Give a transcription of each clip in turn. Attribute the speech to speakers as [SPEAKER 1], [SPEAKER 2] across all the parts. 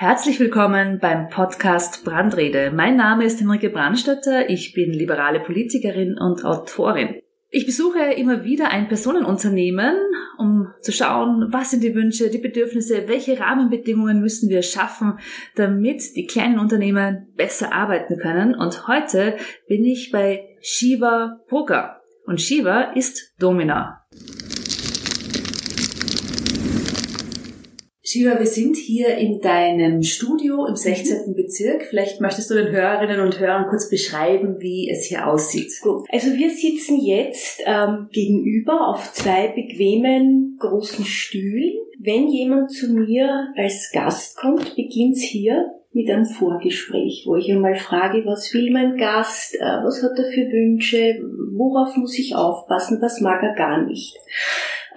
[SPEAKER 1] Herzlich willkommen beim Podcast Brandrede. Mein Name ist Henrike Brandstätter, ich bin liberale Politikerin und Autorin. Ich besuche immer wieder ein Personenunternehmen, um zu schauen, was sind die Wünsche, die Bedürfnisse, welche Rahmenbedingungen müssen wir schaffen, damit die kleinen Unternehmen besser arbeiten können. Und heute bin ich bei Shiva Poker. Und Shiva ist Domina. Shiva, wir sind hier in deinem Studio im 16. Mhm. Bezirk. Vielleicht möchtest du den Hörerinnen und Hörern kurz beschreiben, wie es hier aussieht.
[SPEAKER 2] Gut. Also wir sitzen jetzt ähm, gegenüber auf zwei bequemen großen Stühlen. Wenn jemand zu mir als Gast kommt, beginnt's hier mit einem Vorgespräch, wo ich einmal frage, was will mein Gast, äh, was hat er für Wünsche, worauf muss ich aufpassen, was mag er gar nicht.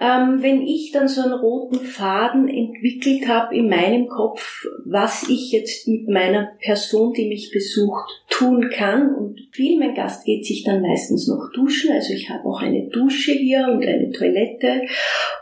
[SPEAKER 2] Ähm, wenn ich dann so einen roten Faden entwickelt habe in meinem Kopf, was ich jetzt mit meiner Person, die mich besucht, tun kann und viel, mein Gast geht sich dann meistens noch duschen, also ich habe auch eine Dusche hier und eine Toilette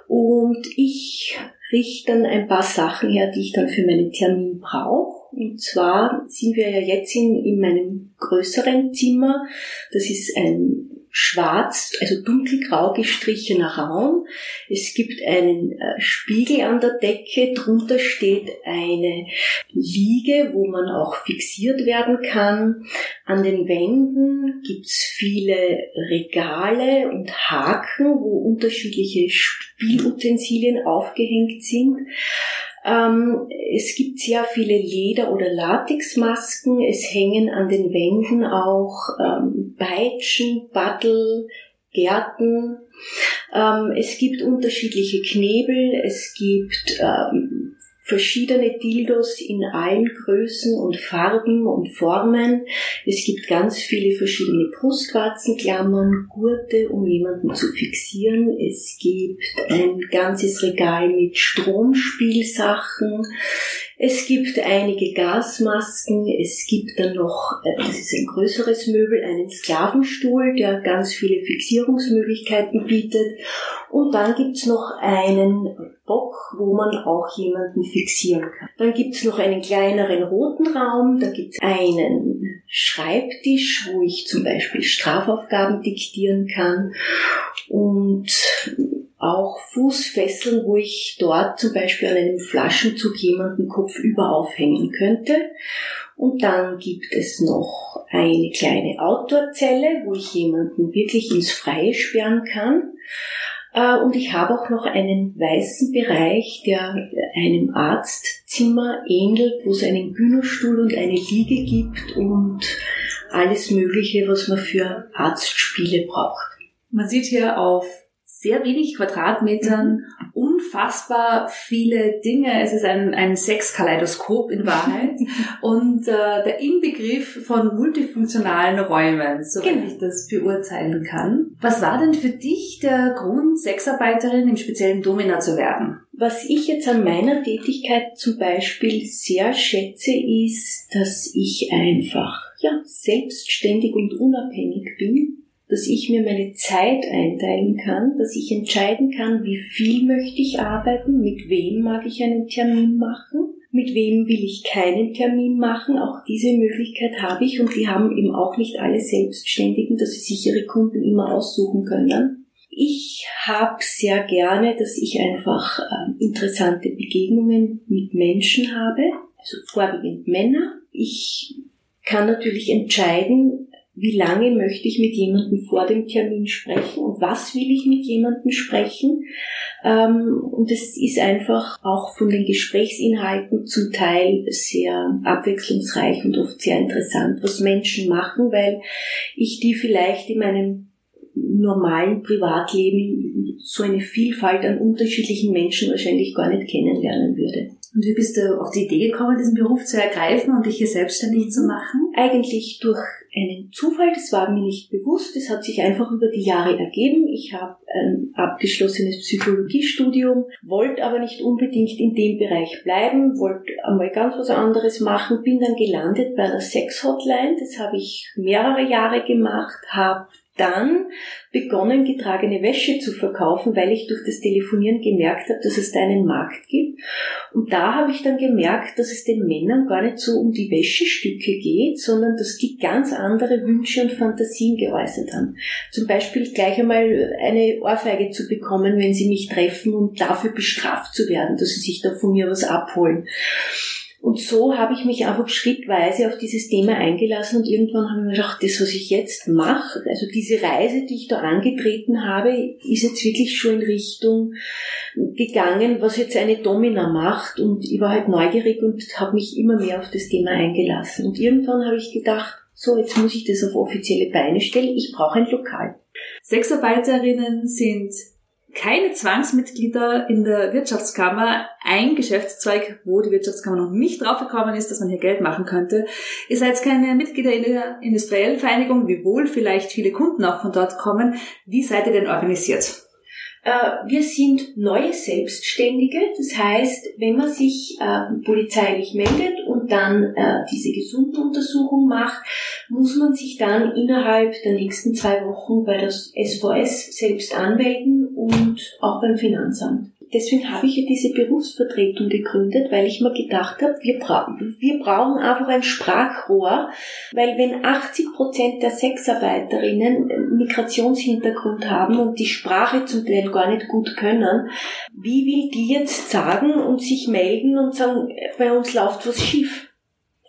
[SPEAKER 2] und ich richte dann ein paar Sachen her, die ich dann für meinen Termin brauche. Und zwar sind wir ja jetzt in, in meinem größeren Zimmer. Das ist ein schwarz, also dunkelgrau gestrichener Raum. Es gibt einen äh, Spiegel an der Decke, drunter steht eine Liege, wo man auch fixiert werden kann. An den Wänden gibt's viele Regale und Haken, wo unterschiedliche Spielutensilien aufgehängt sind. Ähm, es gibt sehr viele Leder- oder Latexmasken. Es hängen an den Wänden auch ähm, Peitschen, Battel, Gärten. Ähm, es gibt unterschiedliche Knebel. Es gibt ähm, verschiedene Dildos in allen Größen und Farben und Formen. Es gibt ganz viele verschiedene Brustwarzenklammern, Gurte, um jemanden zu fixieren. Es gibt ein ganzes Regal mit Stromspielsachen. Es gibt einige Gasmasken, es gibt dann noch, äh, das ist ein größeres Möbel, einen Sklavenstuhl, der ganz viele Fixierungsmöglichkeiten bietet. Und dann gibt's noch einen Bock, wo man auch jemanden fixieren kann. Dann gibt's noch einen kleineren roten Raum, da gibt's einen Schreibtisch, wo ich zum Beispiel Strafaufgaben diktieren kann. Und auch Fußfesseln, wo ich dort zum Beispiel an einem Flaschenzug jemanden kopfüber aufhängen könnte. Und dann gibt es noch eine kleine Outdoorzelle, wo ich jemanden wirklich ins Freie sperren kann. Äh, und ich habe auch noch einen weißen Bereich, der einem Arztzimmer ähnelt, wo es einen Gynostuhl und eine Liege gibt und alles Mögliche, was man für Arztspiele braucht.
[SPEAKER 1] Man sieht hier auf sehr wenig Quadratmetern mhm. unfassbar viele Dinge. Es ist ein, ein Sexkaleidoskop in Wahrheit und äh, der Inbegriff von multifunktionalen Räumen, so genau. ich das beurteilen kann. Was war denn für dich der Grund, Sexarbeiterin im speziellen Domina zu werden?
[SPEAKER 2] Was ich jetzt an meiner Tätigkeit zum Beispiel sehr schätze, ist, dass ich einfach ja, selbstständig und unabhängig bin dass ich mir meine Zeit einteilen kann, dass ich entscheiden kann, wie viel möchte ich arbeiten, mit wem mag ich einen Termin machen, mit wem will ich keinen Termin machen. Auch diese Möglichkeit habe ich und die haben eben auch nicht alle Selbstständigen, dass sie sich ihre Kunden immer aussuchen können. Ich habe sehr gerne, dass ich einfach äh, interessante Begegnungen mit Menschen habe, also vorwiegend Männer. Ich kann natürlich entscheiden, wie lange möchte ich mit jemandem vor dem Termin sprechen und was will ich mit jemandem sprechen. Ähm, und es ist einfach auch von den Gesprächsinhalten zum Teil sehr abwechslungsreich und oft sehr interessant, was Menschen machen, weil ich die vielleicht in meinem normalen Privatleben so eine Vielfalt an unterschiedlichen Menschen wahrscheinlich gar nicht kennenlernen würde.
[SPEAKER 1] Und wie bist du auf die Idee gekommen, diesen Beruf zu ergreifen und dich hier selbstständig zu machen?
[SPEAKER 2] Eigentlich durch einen Zufall, das war mir nicht bewusst, das hat sich einfach über die Jahre ergeben. Ich habe ein abgeschlossenes Psychologiestudium, wollte aber nicht unbedingt in dem Bereich bleiben, wollte einmal ganz was anderes machen, bin dann gelandet bei einer Sex-Hotline, das habe ich mehrere Jahre gemacht, habe dann begonnen, getragene Wäsche zu verkaufen, weil ich durch das Telefonieren gemerkt habe, dass es da einen Markt gibt. Und da habe ich dann gemerkt, dass es den Männern gar nicht so um die Wäschestücke geht, sondern dass die ganz andere Wünsche und Fantasien geäußert haben. Zum Beispiel gleich einmal eine Ohrfeige zu bekommen, wenn sie mich treffen und dafür bestraft zu werden, dass sie sich da von mir was abholen. Und so habe ich mich einfach schrittweise auf dieses Thema eingelassen und irgendwann habe ich mir gedacht, das, was ich jetzt mache, also diese Reise, die ich da angetreten habe, ist jetzt wirklich schon in Richtung gegangen, was jetzt eine Domina macht. Und ich war halt neugierig und habe mich immer mehr auf das Thema eingelassen. Und irgendwann habe ich gedacht, so, jetzt muss ich das auf offizielle Beine stellen. Ich brauche ein Lokal.
[SPEAKER 1] Sexarbeiterinnen sind keine Zwangsmitglieder in der Wirtschaftskammer. Ein Geschäftszweig, wo die Wirtschaftskammer noch nicht draufgekommen ist, dass man hier Geld machen könnte. Ihr seid keine Mitglieder in der industriellen Vereinigung, wiewohl vielleicht viele Kunden auch von dort kommen. Wie seid ihr denn organisiert?
[SPEAKER 2] Äh, wir sind neue Selbstständige. Das heißt, wenn man sich äh, polizeilich meldet und dann äh, diese Gesunduntersuchung macht, muss man sich dann innerhalb der nächsten zwei Wochen bei der SVS selbst anmelden und auch beim Finanzamt deswegen habe ich ja diese Berufsvertretung gegründet, weil ich mir gedacht habe, wir, bra wir brauchen einfach ein Sprachrohr, weil wenn 80 Prozent der Sexarbeiterinnen Migrationshintergrund haben und die Sprache zum Teil gar nicht gut können, wie will die jetzt sagen und sich melden und sagen, bei uns läuft was schief?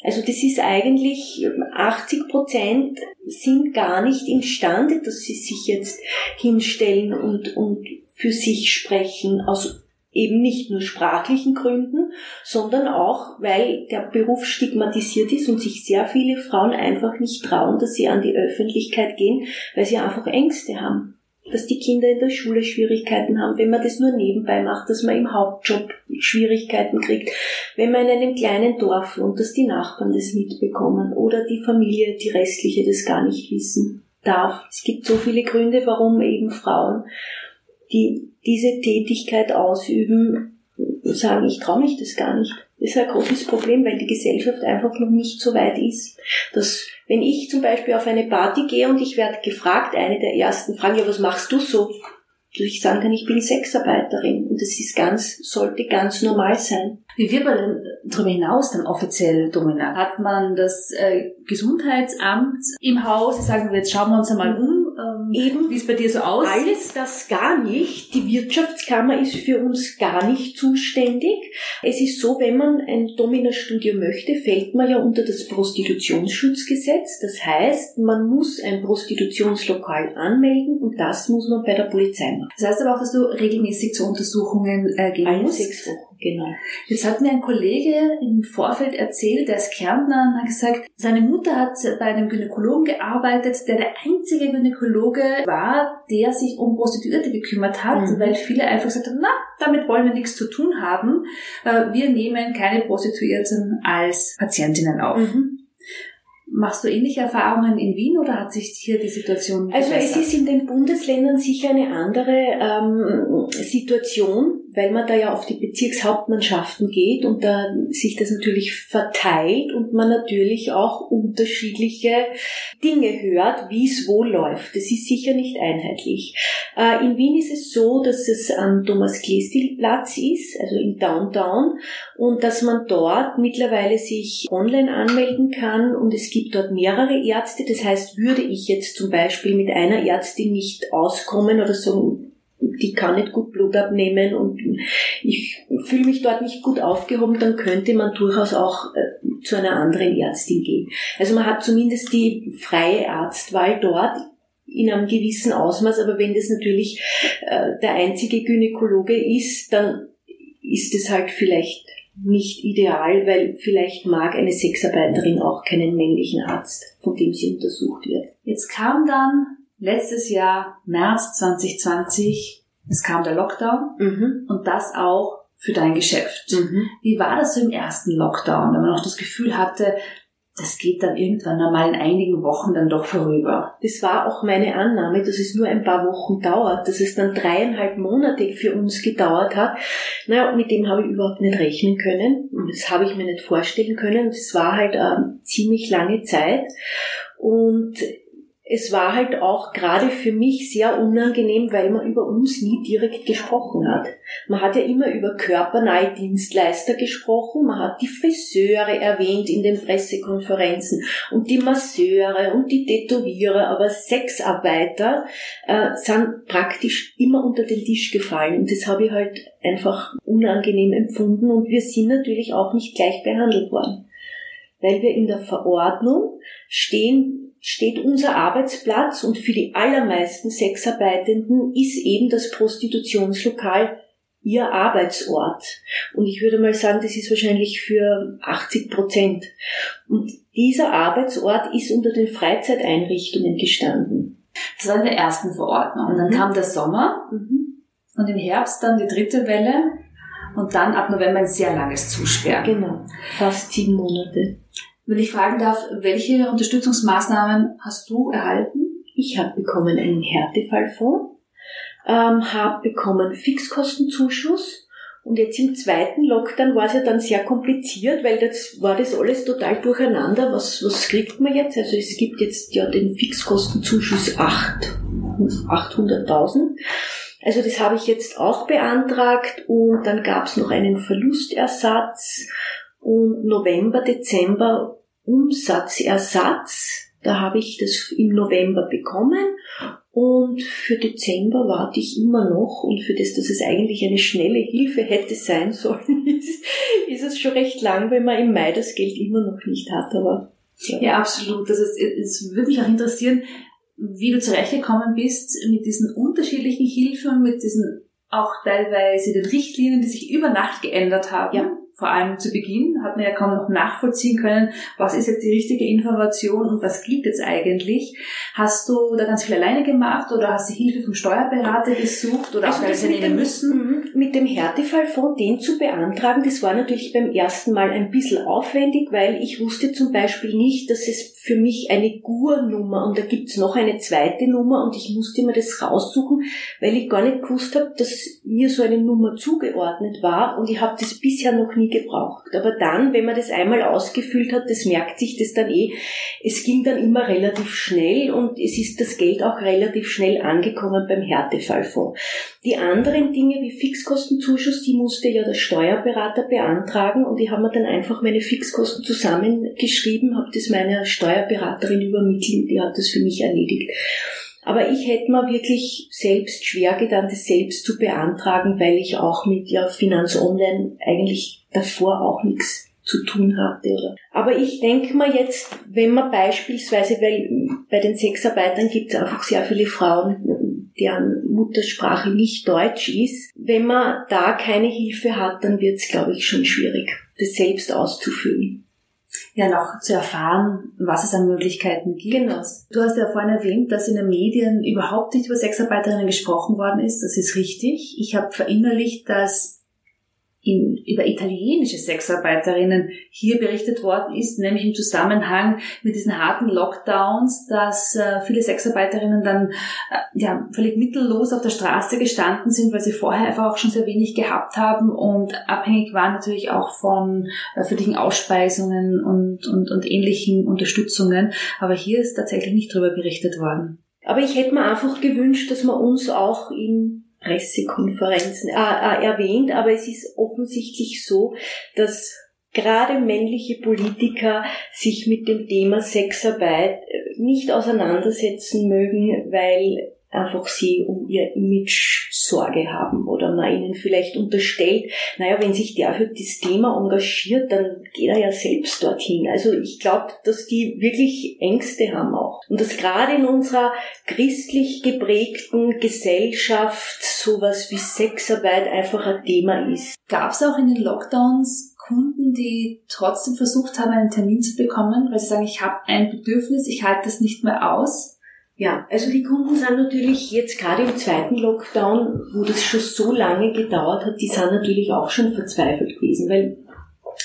[SPEAKER 2] Also das ist eigentlich 80 Prozent sind gar nicht imstande, dass sie sich jetzt hinstellen und, und für sich sprechen, aus eben nicht nur sprachlichen Gründen, sondern auch, weil der Beruf stigmatisiert ist und sich sehr viele Frauen einfach nicht trauen, dass sie an die Öffentlichkeit gehen, weil sie einfach Ängste haben. Dass die Kinder in der Schule Schwierigkeiten haben, wenn man das nur nebenbei macht, dass man im Hauptjob Schwierigkeiten kriegt, wenn man in einem kleinen Dorf wohnt, dass die Nachbarn das mitbekommen oder die Familie, die restliche das gar nicht wissen darf. Es gibt so viele Gründe, warum eben Frauen die diese Tätigkeit ausüben, sagen, ich traue mich das gar nicht. Ist ein großes Problem, weil die Gesellschaft einfach noch nicht so weit ist, dass wenn ich zum Beispiel auf eine Party gehe und ich werde gefragt, eine der ersten Fragen, ja, was machst du so? Dass ich sagen kann, ich bin Sexarbeiterin und das ist ganz, sollte ganz normal sein.
[SPEAKER 1] Wie wird man denn darüber hinaus dann offiziell dominant? Hat man das äh, Gesundheitsamt im Haus, die sagen, jetzt schauen wir uns einmal um, Eben, wie es bei dir so aussieht?
[SPEAKER 2] Alles das gar nicht. Die Wirtschaftskammer ist für uns gar nicht zuständig. Es ist so, wenn man ein Domina-Studio möchte, fällt man ja unter das Prostitutionsschutzgesetz. Das heißt, man muss ein Prostitutionslokal anmelden und das muss man bei der Polizei machen.
[SPEAKER 1] Das heißt aber auch, dass du regelmäßig zu Untersuchungen äh, gehen
[SPEAKER 2] Alle
[SPEAKER 1] musst?
[SPEAKER 2] sechs Wochen. Genau.
[SPEAKER 1] Jetzt hat mir ein Kollege im Vorfeld erzählt, der ist Kärntner und hat gesagt, seine Mutter hat bei einem Gynäkologen gearbeitet, der der einzige Gynäkologe war, der sich um Prostituierte gekümmert hat, mhm. weil viele einfach gesagt haben, na, damit wollen wir nichts zu tun haben. Äh, wir nehmen keine Prostituierten als Patientinnen auf. Mhm. Machst du ähnliche Erfahrungen in Wien oder hat sich hier die Situation
[SPEAKER 2] verbessert? Also es ist in den Bundesländern sicher eine andere ähm, Situation weil man da ja auf die Bezirkshauptmannschaften geht und da sich das natürlich verteilt und man natürlich auch unterschiedliche Dinge hört, wie es wo läuft. Das ist sicher nicht einheitlich. Äh, in Wien ist es so, dass es am Thomas Klestil Platz ist, also im Downtown, und dass man dort mittlerweile sich online anmelden kann und es gibt dort mehrere Ärzte. Das heißt, würde ich jetzt zum Beispiel mit einer Ärztin nicht auskommen oder so die kann nicht gut Blut abnehmen und ich fühle mich dort nicht gut aufgehoben, dann könnte man durchaus auch äh, zu einer anderen Ärztin gehen. Also man hat zumindest die freie Arztwahl dort in einem gewissen Ausmaß, aber wenn das natürlich äh, der einzige Gynäkologe ist, dann ist es halt vielleicht nicht ideal, weil vielleicht mag eine Sexarbeiterin auch keinen männlichen Arzt, von dem sie untersucht wird.
[SPEAKER 1] Jetzt kam dann letztes Jahr, März 2020, es kam der Lockdown mhm. und das auch für dein Geschäft. Mhm. Wie war das so im ersten Lockdown, wenn man auch das Gefühl hatte, das geht dann irgendwann einmal in einigen Wochen dann doch vorüber.
[SPEAKER 2] Das war auch meine Annahme, dass es nur ein paar Wochen dauert, dass es dann dreieinhalb Monate für uns gedauert hat. Naja, mit dem habe ich überhaupt nicht rechnen können. Das habe ich mir nicht vorstellen können. Das war halt eine ziemlich lange Zeit. Und es war halt auch gerade für mich sehr unangenehm, weil man über uns nie direkt gesprochen hat. Man hat ja immer über körpernahe Dienstleister gesprochen, man hat die Friseure erwähnt in den Pressekonferenzen und die Masseure und die Tätowierer, aber Sexarbeiter äh, sind praktisch immer unter den Tisch gefallen und das habe ich halt einfach unangenehm empfunden und wir sind natürlich auch nicht gleich behandelt worden, weil wir in der Verordnung stehen steht unser Arbeitsplatz und für die allermeisten Sexarbeitenden ist eben das Prostitutionslokal ihr Arbeitsort. Und ich würde mal sagen, das ist wahrscheinlich für 80 Prozent. Und dieser Arbeitsort ist unter den Freizeiteinrichtungen gestanden.
[SPEAKER 1] Das war in der ersten Verordnung. Und dann mhm. kam der Sommer mhm. und im Herbst dann die dritte Welle und dann ab November ein sehr langes Zusperren.
[SPEAKER 2] Genau, fast sieben Monate.
[SPEAKER 1] Wenn ich fragen darf, welche Unterstützungsmaßnahmen hast du erhalten?
[SPEAKER 2] Ich habe bekommen einen Härtefallfonds, ähm, habe bekommen Fixkostenzuschuss und jetzt im zweiten Lockdown war es ja dann sehr kompliziert, weil das war das alles total durcheinander. Was, was kriegt man jetzt? Also es gibt jetzt ja den Fixkostenzuschuss 800.000. Also das habe ich jetzt auch beantragt und dann gab es noch einen Verlustersatz und November, Dezember Umsatzersatz. Da habe ich das im November bekommen und für Dezember warte ich immer noch und für das, dass es eigentlich eine schnelle Hilfe hätte sein sollen, ist, ist es schon recht lang, wenn man im Mai das Geld immer noch nicht hat. Aber
[SPEAKER 1] ja, ja absolut. Das ist, es würde mich auch interessieren, wie du zurechtgekommen bist mit diesen unterschiedlichen Hilfen, mit diesen auch teilweise den Richtlinien, die sich über Nacht geändert haben. Ja vor allem zu Beginn hat man ja kaum noch nachvollziehen können, was ist jetzt die richtige Information und was gilt jetzt eigentlich. Hast du da ganz viel alleine gemacht oder hast du Hilfe vom Steuerberater gesucht oder also auch das nehmen müssen?
[SPEAKER 2] Mhm. Mit dem Härtefallfonds den zu beantragen, das war natürlich beim ersten Mal ein bisschen aufwendig, weil ich wusste zum Beispiel nicht, dass es für mich eine GUR-Nummer und da gibt's noch eine zweite Nummer und ich musste mir das raussuchen, weil ich gar nicht gewusst habe, dass mir so eine Nummer zugeordnet war und ich habe das bisher noch nie gebraucht. Aber dann, wenn man das einmal ausgefüllt hat, das merkt sich das dann eh, es ging dann immer relativ schnell und es ist das Geld auch relativ schnell angekommen beim Härtefallfonds. Die anderen Dinge wie Fixkostenzuschuss, die musste ja der Steuerberater beantragen und ich habe mir dann einfach meine Fixkosten zusammengeschrieben, habe das meiner Steuerberaterin übermittelt, die hat das für mich erledigt. Aber ich hätte mir wirklich selbst schwer getan, das selbst zu beantragen, weil ich auch mit ja, Finanz Online eigentlich davor auch nichts zu tun hatte. Oder? Aber ich denke mal jetzt, wenn man beispielsweise, weil bei den Sexarbeitern gibt es einfach sehr viele Frauen, deren Muttersprache nicht Deutsch ist, wenn man da keine Hilfe hat, dann wird es, glaube ich, schon schwierig, das selbst auszufüllen
[SPEAKER 1] ja noch zu erfahren, was es an Möglichkeiten gibt. Genau. Du hast ja vorhin erwähnt, dass in den Medien überhaupt nicht über Sexarbeiterinnen gesprochen worden ist. Das ist richtig. Ich habe verinnerlicht, dass in, über italienische Sexarbeiterinnen hier berichtet worden ist, nämlich im Zusammenhang mit diesen harten Lockdowns, dass äh, viele Sexarbeiterinnen dann äh, ja völlig mittellos auf der Straße gestanden sind, weil sie vorher einfach auch schon sehr wenig gehabt haben und abhängig waren natürlich auch von äh, öffentlichen Ausspeisungen und, und, und ähnlichen Unterstützungen. Aber hier ist tatsächlich nicht darüber berichtet worden.
[SPEAKER 2] Aber ich hätte mir einfach gewünscht, dass man uns auch in Pressekonferenzen äh, äh, erwähnt, aber es ist offensichtlich so, dass gerade männliche Politiker sich mit dem Thema Sexarbeit äh, nicht auseinandersetzen mögen, weil einfach sie um ihr Image Sorge haben man ihnen vielleicht unterstellt, naja, wenn sich der für das Thema engagiert, dann geht er ja selbst dorthin. Also ich glaube, dass die wirklich Ängste haben auch. Und dass gerade in unserer christlich geprägten Gesellschaft sowas wie Sexarbeit einfach ein Thema ist.
[SPEAKER 1] Gab es auch in den Lockdowns Kunden, die trotzdem versucht haben, einen Termin zu bekommen, weil sie sagen, ich habe ein Bedürfnis, ich halte das nicht mehr aus?
[SPEAKER 2] Ja, also die Kunden sind natürlich jetzt gerade im zweiten Lockdown, wo das schon so lange gedauert hat, die sind natürlich auch schon verzweifelt gewesen, weil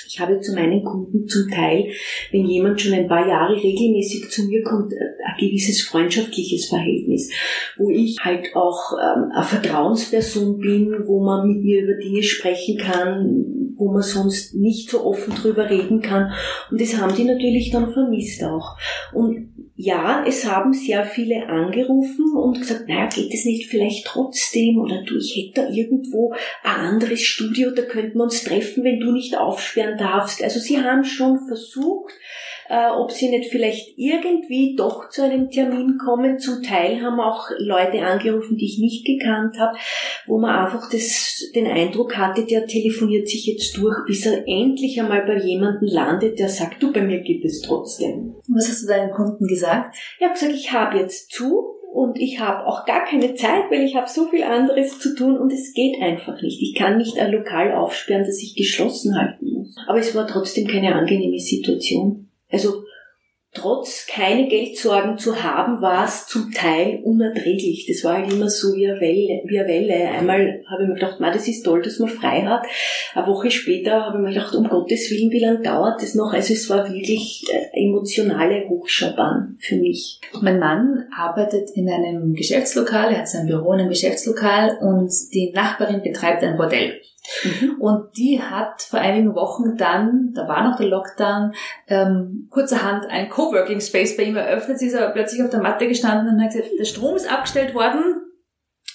[SPEAKER 2] ich habe zu meinen Kunden zum Teil, wenn jemand schon ein paar Jahre regelmäßig zu mir kommt, ein gewisses freundschaftliches Verhältnis, wo ich halt auch ähm, eine Vertrauensperson bin, wo man mit mir über Dinge sprechen kann, wo man sonst nicht so offen drüber reden kann. Und das haben die natürlich dann vermisst auch. Und ja, es haben sehr viele angerufen und gesagt, naja, geht es nicht vielleicht trotzdem oder du, ich hätte da irgendwo ein anderes Studio, da könnten wir uns treffen, wenn du nicht aufsperren darfst. Also sie haben schon versucht, äh, ob sie nicht vielleicht irgendwie doch zu einem Termin kommen. Zum Teil haben auch Leute angerufen, die ich nicht gekannt habe, wo man einfach das, den Eindruck hatte, der telefoniert sich jetzt durch, bis er endlich einmal bei jemandem landet, der sagt, du, bei mir geht es trotzdem.
[SPEAKER 1] Was hast du deinen Kunden gesagt?
[SPEAKER 2] Ich habe gesagt, ich habe jetzt zu und ich habe auch gar keine Zeit, weil ich habe so viel anderes zu tun und es geht einfach nicht. Ich kann nicht ein Lokal aufsperren, das ich geschlossen halten muss. Aber es war trotzdem keine angenehme Situation. Also trotz keine Geldsorgen zu haben, war es zum Teil unerträglich. Das war halt immer so wie eine Welle. Wie eine Welle. Einmal habe ich mir gedacht, das ist toll, dass man frei hat. Eine Woche später habe ich mir gedacht, um Gottes Willen, wie lange dauert das noch? Also es war wirklich emotionale Hochschaubahn für mich.
[SPEAKER 1] Mein Mann arbeitet in einem Geschäftslokal, er hat sein Büro in einem Geschäftslokal und die Nachbarin betreibt ein Bordell. Mhm. Und die hat vor einigen Wochen dann, da war noch der Lockdown, ähm, kurzerhand ein Coworking Space bei ihm eröffnet. Sie ist aber plötzlich auf der Matte gestanden und hat gesagt, der Strom ist abgestellt worden.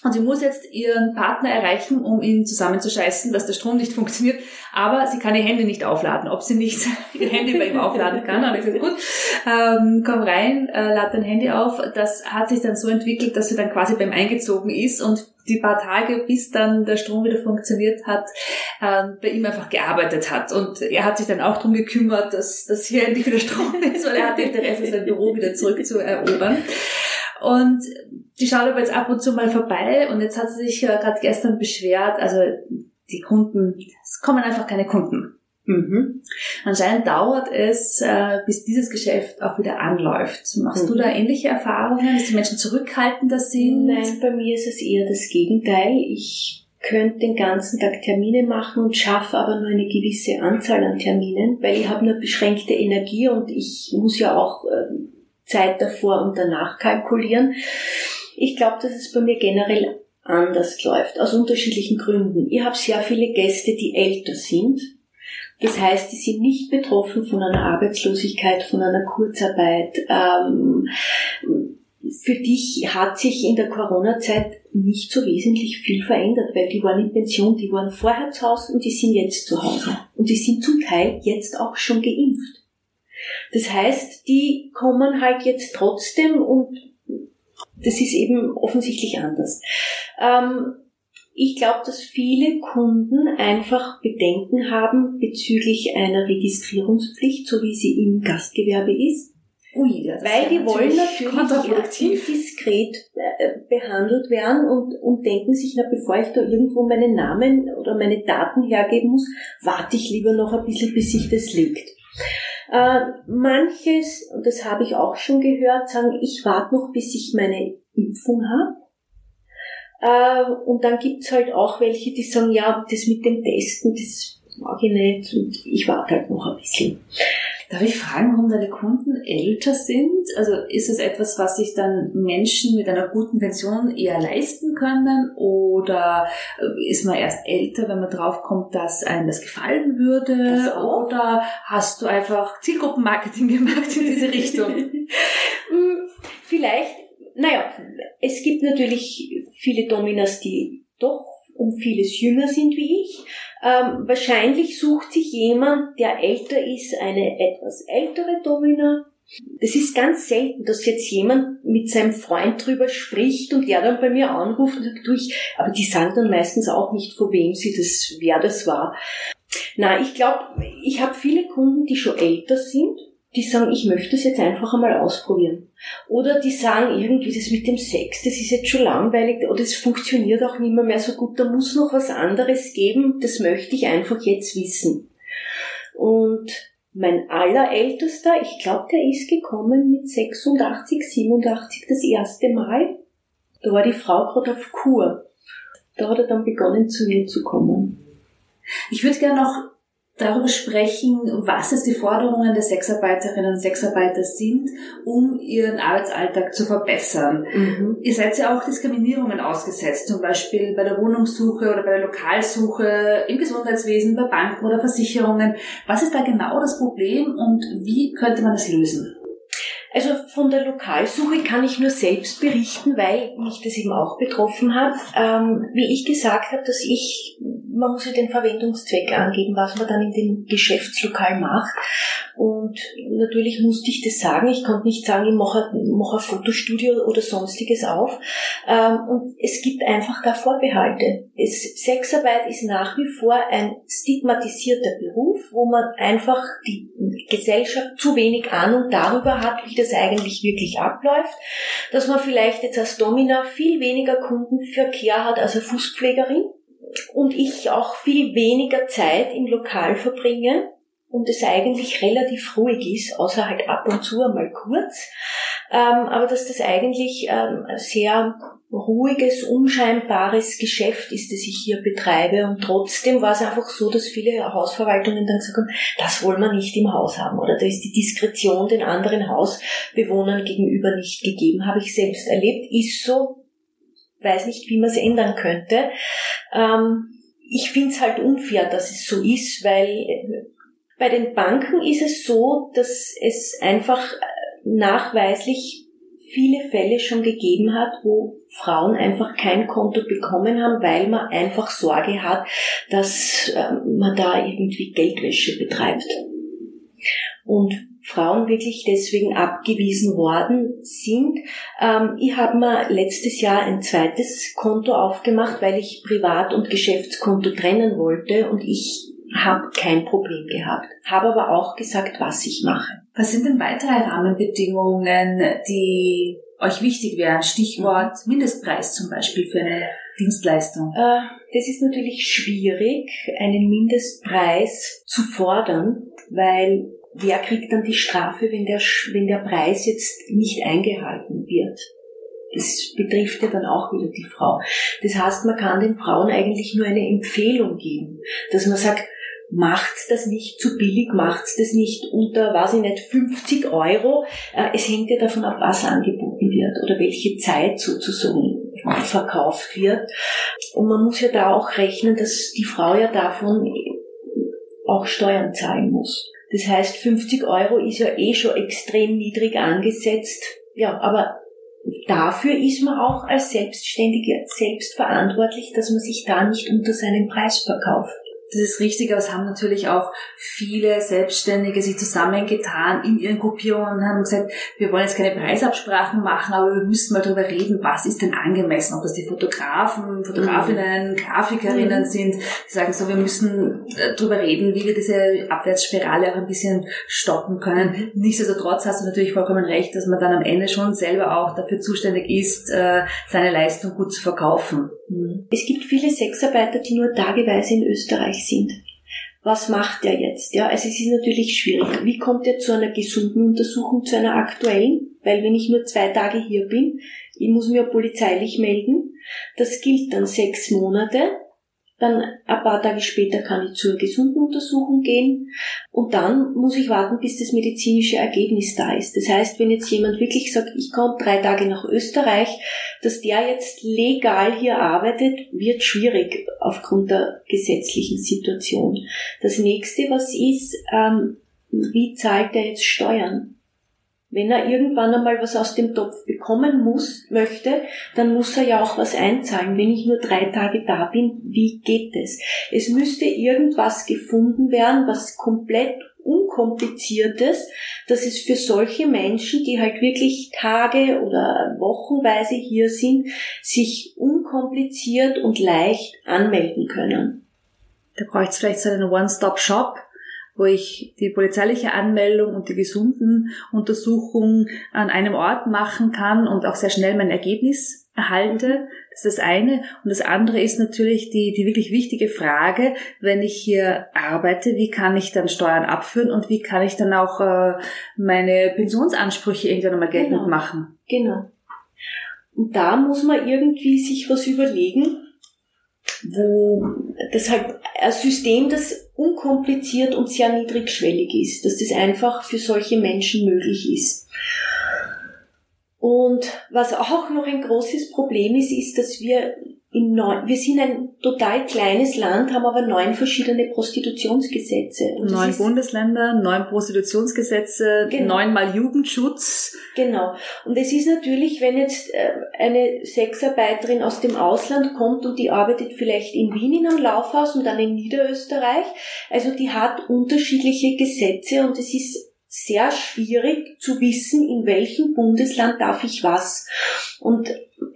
[SPEAKER 1] Und sie muss jetzt ihren Partner erreichen, um ihn zusammenzuscheißen, dass der Strom nicht funktioniert. Aber sie kann ihr Handy nicht aufladen. Ob sie nicht ihr Handy bei ihm aufladen kann. Und ich gesagt, gut, ähm, komm rein, äh, lad dein Handy auf. Das hat sich dann so entwickelt, dass sie dann quasi beim eingezogen ist und die paar Tage, bis dann der Strom wieder funktioniert hat, ähm, bei ihm einfach gearbeitet hat. Und er hat sich dann auch darum gekümmert, dass, dass hier endlich wieder Strom ist, weil er hat Interesse, sein Büro wieder zurückzuerobern. Und die schaut aber jetzt ab und zu mal vorbei und jetzt hat sie sich äh, gerade gestern beschwert, also die Kunden, es kommen einfach keine Kunden. Mhm. Anscheinend dauert es, äh, bis dieses Geschäft auch wieder anläuft. Machst mhm. du da ähnliche Erfahrungen, dass die Menschen zurückhaltender sind?
[SPEAKER 2] Nein, bei mir ist es eher das Gegenteil. Ich könnte den ganzen Tag Termine machen und schaffe aber nur eine gewisse Anzahl an Terminen, weil ich habe nur beschränkte Energie und ich muss ja auch äh, Zeit davor und danach kalkulieren. Ich glaube, dass es bei mir generell anders läuft, aus unterschiedlichen Gründen. Ich habe sehr viele Gäste, die älter sind das heißt, die sind nicht betroffen von einer Arbeitslosigkeit, von einer Kurzarbeit. Ähm, für dich hat sich in der Corona-Zeit nicht so wesentlich viel verändert, weil die waren in Pension, die waren vorher zu Hause und die sind jetzt zu Hause. Und die sind zum Teil jetzt auch schon geimpft. Das heißt, die kommen halt jetzt trotzdem und das ist eben offensichtlich anders. Ähm, ich glaube, dass viele Kunden einfach Bedenken haben bezüglich einer Registrierungspflicht, so wie sie im Gastgewerbe ist. Ui, ja, Weil die wollen natürlich diskret äh, behandelt werden und, und denken sich, na, bevor ich da irgendwo meinen Namen oder meine Daten hergeben muss, warte ich lieber noch ein bisschen, bis sich das legt. Äh, manches, und das habe ich auch schon gehört, sagen, ich warte noch, bis ich meine Impfung habe und dann gibt's halt auch welche, die sagen, ja, das mit dem Testen, das mag ich nicht und ich warte halt noch ein bisschen.
[SPEAKER 1] Darf ich fragen, warum deine Kunden älter sind? Also ist es etwas, was sich dann Menschen mit einer guten Pension eher leisten können? Oder äh, ist man erst älter, wenn man draufkommt, dass einem das gefallen würde? Das oder hast du einfach Zielgruppenmarketing gemacht in diese Richtung?
[SPEAKER 2] Hm, vielleicht naja, es gibt natürlich viele Dominas, die doch um vieles jünger sind wie ich. Ähm, wahrscheinlich sucht sich jemand, der älter ist, eine etwas ältere Domina. Das ist ganz selten, dass jetzt jemand mit seinem Freund drüber spricht und der dann bei mir anruft und sagt, du, ich, aber die sagen dann meistens auch nicht, von wem sie das, wer das war. Na, ich glaube, ich habe viele Kunden, die schon älter sind die sagen, ich möchte es jetzt einfach einmal ausprobieren. Oder die sagen irgendwie, das mit dem Sex, das ist jetzt schon langweilig oder es funktioniert auch nicht mehr, mehr so gut, da muss noch was anderes geben, das möchte ich einfach jetzt wissen. Und mein allerältester, ich glaube, der ist gekommen mit 86, 87 das erste Mal. Da war die Frau gerade auf Kur. Da hat er dann begonnen zu mir zu kommen.
[SPEAKER 1] Ich würde gerne noch darüber sprechen, was es die Forderungen der Sexarbeiterinnen und Sexarbeiter sind, um ihren Arbeitsalltag zu verbessern. Mhm. Ihr seid ja auch Diskriminierungen ausgesetzt, zum Beispiel bei der Wohnungssuche oder bei der Lokalsuche, im Gesundheitswesen, bei Banken oder Versicherungen. Was ist da genau das Problem und wie könnte man es lösen?
[SPEAKER 2] Also von der Lokalsuche kann ich nur selbst berichten, weil mich das eben auch betroffen hat. Ähm, wie ich gesagt habe, dass ich, man muss ja den Verwendungszweck angeben, was man dann in dem Geschäftslokal macht. Und natürlich musste ich das sagen. Ich konnte nicht sagen, ich mache, mache ein Fotostudio oder sonstiges auf. Ähm, und es gibt einfach da Vorbehalte. Es, Sexarbeit ist nach wie vor ein stigmatisierter Beruf, wo man einfach die Gesellschaft zu wenig Ahnung darüber hat, wie das eigentlich wirklich abläuft, dass man vielleicht jetzt als Domina viel weniger Kundenverkehr hat als eine Fußpflegerin und ich auch viel weniger Zeit im Lokal verbringe und es eigentlich relativ ruhig ist, außer halt ab und zu einmal kurz, ähm, aber dass das eigentlich ähm, sehr ruhiges, unscheinbares Geschäft ist, das ich hier betreibe. Und trotzdem war es einfach so, dass viele Hausverwaltungen dann gesagt haben, das wollen wir nicht im Haus haben. Oder da ist die Diskretion den anderen Hausbewohnern gegenüber nicht gegeben. Habe ich selbst erlebt, ist so, weiß nicht, wie man es ändern könnte. Ähm, ich finde es halt unfair, dass es so ist, weil bei den Banken ist es so, dass es einfach nachweislich viele Fälle schon gegeben hat, wo Frauen einfach kein Konto bekommen haben, weil man einfach Sorge hat, dass ähm, man da irgendwie Geldwäsche betreibt. Und Frauen wirklich deswegen abgewiesen worden sind. Ähm, ich habe mir letztes Jahr ein zweites Konto aufgemacht, weil ich Privat- und Geschäftskonto trennen wollte und ich habe kein Problem gehabt. Habe aber auch gesagt, was ich mache.
[SPEAKER 1] Was sind denn weitere Rahmenbedingungen, die euch wichtig wären? Stichwort mhm. Mindestpreis zum Beispiel für eine Dienstleistung.
[SPEAKER 2] Äh, das ist natürlich schwierig, einen Mindestpreis zu fordern, weil wer kriegt dann die Strafe, wenn der, wenn der Preis jetzt nicht eingehalten wird? Das betrifft ja dann auch wieder die Frau. Das heißt, man kann den Frauen eigentlich nur eine Empfehlung geben, dass man sagt, macht's das nicht zu billig, macht's das nicht unter, weiß ich nicht, 50 Euro. Äh, es hängt ja davon ab, was angeboten wird oder welche Zeit sozusagen verkauft wird. Und man muss ja da auch rechnen, dass die Frau ja davon auch Steuern zahlen muss. Das heißt, 50 Euro ist ja eh schon extrem niedrig angesetzt. Ja, aber dafür ist man auch als Selbstständige selbst verantwortlich, dass man sich da nicht unter seinem Preis verkauft.
[SPEAKER 1] Das ist richtig, aber es haben natürlich auch viele Selbstständige sich zusammengetan in ihren Gruppierungen und haben gesagt, wir wollen jetzt keine Preisabsprachen machen, aber wir müssen mal darüber reden, was ist denn angemessen, ob das die Fotografen, Fotografinnen, mhm. Grafikerinnen mhm. sind, die sagen so, wir müssen äh, darüber reden, wie wir diese Abwärtsspirale auch ein bisschen stoppen können. Mhm. Nichtsdestotrotz hast du natürlich vollkommen recht, dass man dann am Ende schon selber auch dafür zuständig ist, äh, seine Leistung gut zu verkaufen.
[SPEAKER 2] Es gibt viele Sexarbeiter, die nur tageweise in Österreich sind. Was macht er jetzt? Ja, also es ist natürlich schwierig. Wie kommt er zu einer gesunden Untersuchung, zu einer aktuellen? Weil wenn ich nur zwei Tage hier bin, ich muss mir polizeilich melden. Das gilt dann sechs Monate. Dann ein paar Tage später kann ich zur gesunden Untersuchung gehen und dann muss ich warten, bis das medizinische Ergebnis da ist. Das heißt, wenn jetzt jemand wirklich sagt, ich komme drei Tage nach Österreich, dass der jetzt legal hier arbeitet, wird schwierig aufgrund der gesetzlichen Situation. Das nächste, was ist, ähm, wie zahlt er jetzt Steuern? Wenn er irgendwann einmal was aus dem Topf bekommen muss, möchte, dann muss er ja auch was einzahlen. Wenn ich nur drei Tage da bin, wie geht es? Es müsste irgendwas gefunden werden, was komplett unkompliziertes, dass es für solche Menschen, die halt wirklich Tage oder Wochenweise hier sind, sich unkompliziert und leicht anmelden können.
[SPEAKER 1] Da braucht es vielleicht so einen One-Stop-Shop, wo ich die polizeiliche Anmeldung und die gesunden Untersuchung an einem Ort machen kann und auch sehr schnell mein Ergebnis erhalte. Das ist das eine. Und das andere ist natürlich die, die wirklich wichtige Frage, wenn ich hier arbeite, wie kann ich dann Steuern abführen und wie kann ich dann auch äh, meine Pensionsansprüche irgendwann einmal geltend
[SPEAKER 2] genau.
[SPEAKER 1] machen?
[SPEAKER 2] Genau. Und da muss man irgendwie sich was überlegen, wo das halt ein System, das unkompliziert und sehr niedrigschwellig ist, dass das einfach für solche Menschen möglich ist. Und was auch noch ein großes Problem ist, ist, dass wir in neun, wir sind ein total kleines Land, haben aber neun verschiedene Prostitutionsgesetze.
[SPEAKER 1] neun Bundesländer, neun Prostitutionsgesetze, genau. neunmal Jugendschutz.
[SPEAKER 2] Genau. Und es ist natürlich, wenn jetzt äh, eine Sexarbeiterin aus dem Ausland kommt und die arbeitet vielleicht in Wien in einem Laufhaus und dann in Niederösterreich, also die hat unterschiedliche Gesetze und es ist sehr schwierig zu wissen, in welchem Bundesland darf ich was. Und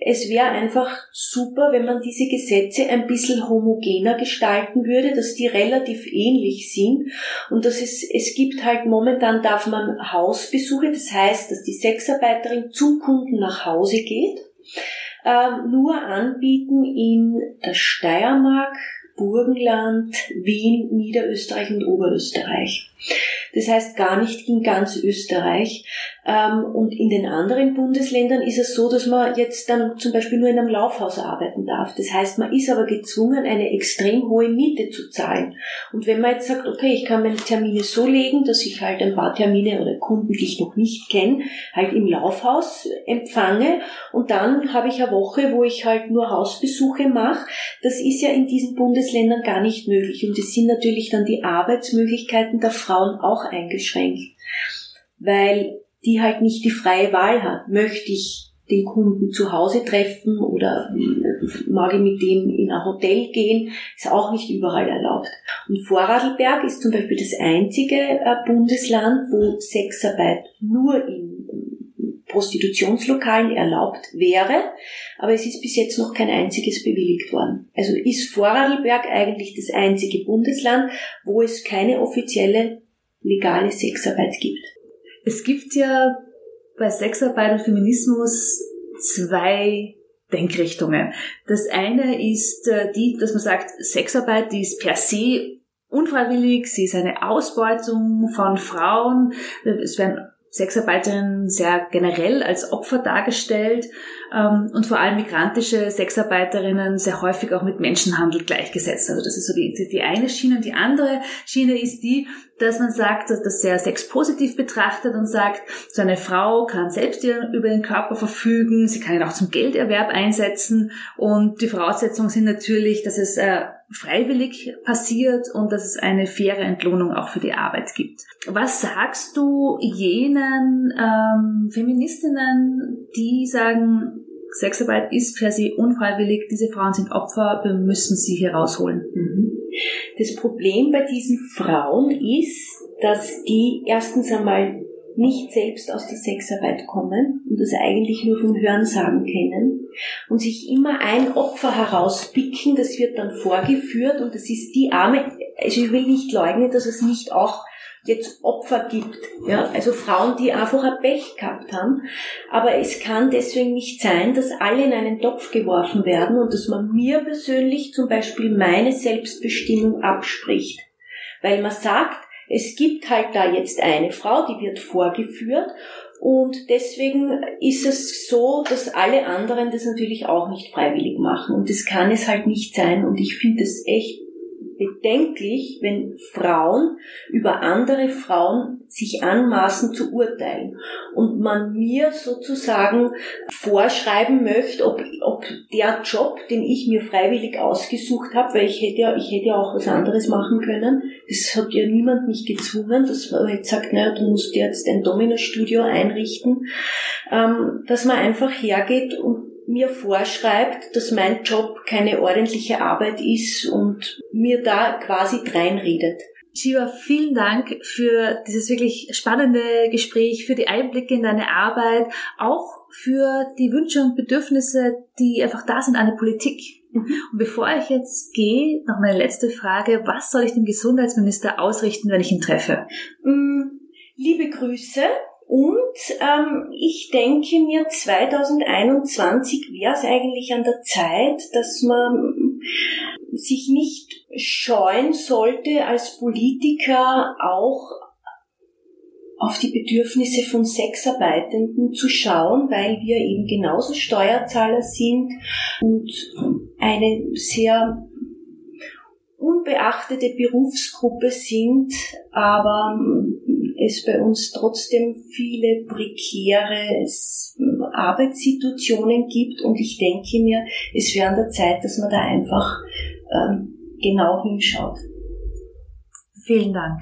[SPEAKER 2] es wäre einfach super, wenn man diese Gesetze ein bisschen homogener gestalten würde, dass die relativ ähnlich sind und dass es, es gibt halt momentan darf man Hausbesuche, das heißt, dass die Sexarbeiterin zu Kunden nach Hause geht, äh, nur anbieten in der Steiermark, Burgenland, Wien, Niederösterreich und Oberösterreich. Das heißt gar nicht in ganz Österreich. Ähm, und in den anderen Bundesländern ist es so, dass man jetzt dann zum Beispiel nur in einem Laufhaus arbeiten darf. Das heißt, man ist aber gezwungen, eine extrem hohe Miete zu zahlen. Und wenn man jetzt sagt, okay, ich kann meine Termine so legen, dass ich halt ein paar Termine oder Kunden, die ich noch nicht kenne, halt im Laufhaus empfange und dann habe ich eine Woche, wo ich halt nur Hausbesuche mache, das ist ja in diesen Bundesländern gar nicht möglich. Und es sind natürlich dann die Arbeitsmöglichkeiten der Frauen auch eingeschränkt. Weil die halt nicht die freie Wahl hat. Möchte ich den Kunden zu Hause treffen oder äh, mag ich mit dem in ein Hotel gehen, ist auch nicht überall erlaubt. Und Vorarlberg ist zum Beispiel das einzige äh, Bundesland, wo Sexarbeit nur in Prostitutionslokalen erlaubt wäre, aber es ist bis jetzt noch kein einziges bewilligt worden. Also ist Vorarlberg eigentlich das einzige Bundesland, wo es keine offizielle legale Sexarbeit gibt.
[SPEAKER 1] Es gibt ja bei Sexarbeit und Feminismus zwei Denkrichtungen. Das eine ist äh, die, dass man sagt, Sexarbeit, die ist per se unfreiwillig, sie ist eine Ausbeutung von Frauen. Es werden Sexarbeiterinnen sehr generell als Opfer dargestellt ähm, und vor allem migrantische Sexarbeiterinnen sehr häufig auch mit Menschenhandel gleichgesetzt. Also das ist so die, die eine Schiene. Und die andere Schiene ist die, dass man sagt, dass das sehr sexpositiv betrachtet und sagt, so eine Frau kann selbst über den Körper verfügen, sie kann ihn auch zum Gelderwerb einsetzen und die Voraussetzungen sind natürlich, dass es äh, freiwillig passiert und dass es eine faire Entlohnung auch für die Arbeit gibt. Was sagst du jenen ähm, Feministinnen, die sagen, Sexarbeit ist per se unfreiwillig, diese Frauen sind Opfer, wir müssen sie hier rausholen? Mhm.
[SPEAKER 2] Das Problem bei diesen Frauen ist, dass die erstens einmal nicht selbst aus der Sexarbeit kommen und das eigentlich nur vom Hörensagen kennen und sich immer ein Opfer herauspicken, das wird dann vorgeführt und das ist die arme, also ich will nicht leugnen, dass es nicht auch jetzt Opfer gibt, ja, also Frauen, die einfach ein Pech gehabt haben, aber es kann deswegen nicht sein, dass alle in einen Topf geworfen werden und dass man mir persönlich zum Beispiel meine Selbstbestimmung abspricht, weil man sagt, es gibt halt da jetzt eine Frau, die wird vorgeführt und deswegen ist es so, dass alle anderen das natürlich auch nicht freiwillig machen und das kann es halt nicht sein und ich finde es echt bedenklich, wenn Frauen über andere Frauen sich anmaßen zu urteilen. Und man mir sozusagen vorschreiben möchte, ob, ob der Job, den ich mir freiwillig ausgesucht habe, weil ich hätte ja, ich hätte ja auch was anderes machen können, das hat ja niemand mich gezwungen, dass man jetzt sagt, naja, du musst jetzt ein Domino-Studio einrichten, ähm, dass man einfach hergeht und mir vorschreibt, dass mein Job keine ordentliche Arbeit ist und mir da quasi dreinredet.
[SPEAKER 1] Shiva, vielen Dank für dieses wirklich spannende Gespräch, für die Einblicke in deine Arbeit, auch für die Wünsche und Bedürfnisse, die einfach da sind an der Politik. Mhm. Und bevor ich jetzt gehe, noch meine letzte Frage. Was soll ich dem Gesundheitsminister ausrichten, wenn ich ihn treffe?
[SPEAKER 2] Mm, liebe Grüße und ähm, ich denke mir, 2021 wäre es eigentlich an der Zeit, dass man sich nicht scheuen sollte, als Politiker auch auf die Bedürfnisse von Sexarbeitenden zu schauen, weil wir eben genauso Steuerzahler sind und eine sehr unbeachtete Berufsgruppe sind, aber es bei uns trotzdem viele prekäre Arbeitssituationen gibt und ich denke mir, es wäre an der Zeit, dass man da einfach ähm, genau hinschaut.
[SPEAKER 1] Vielen Dank.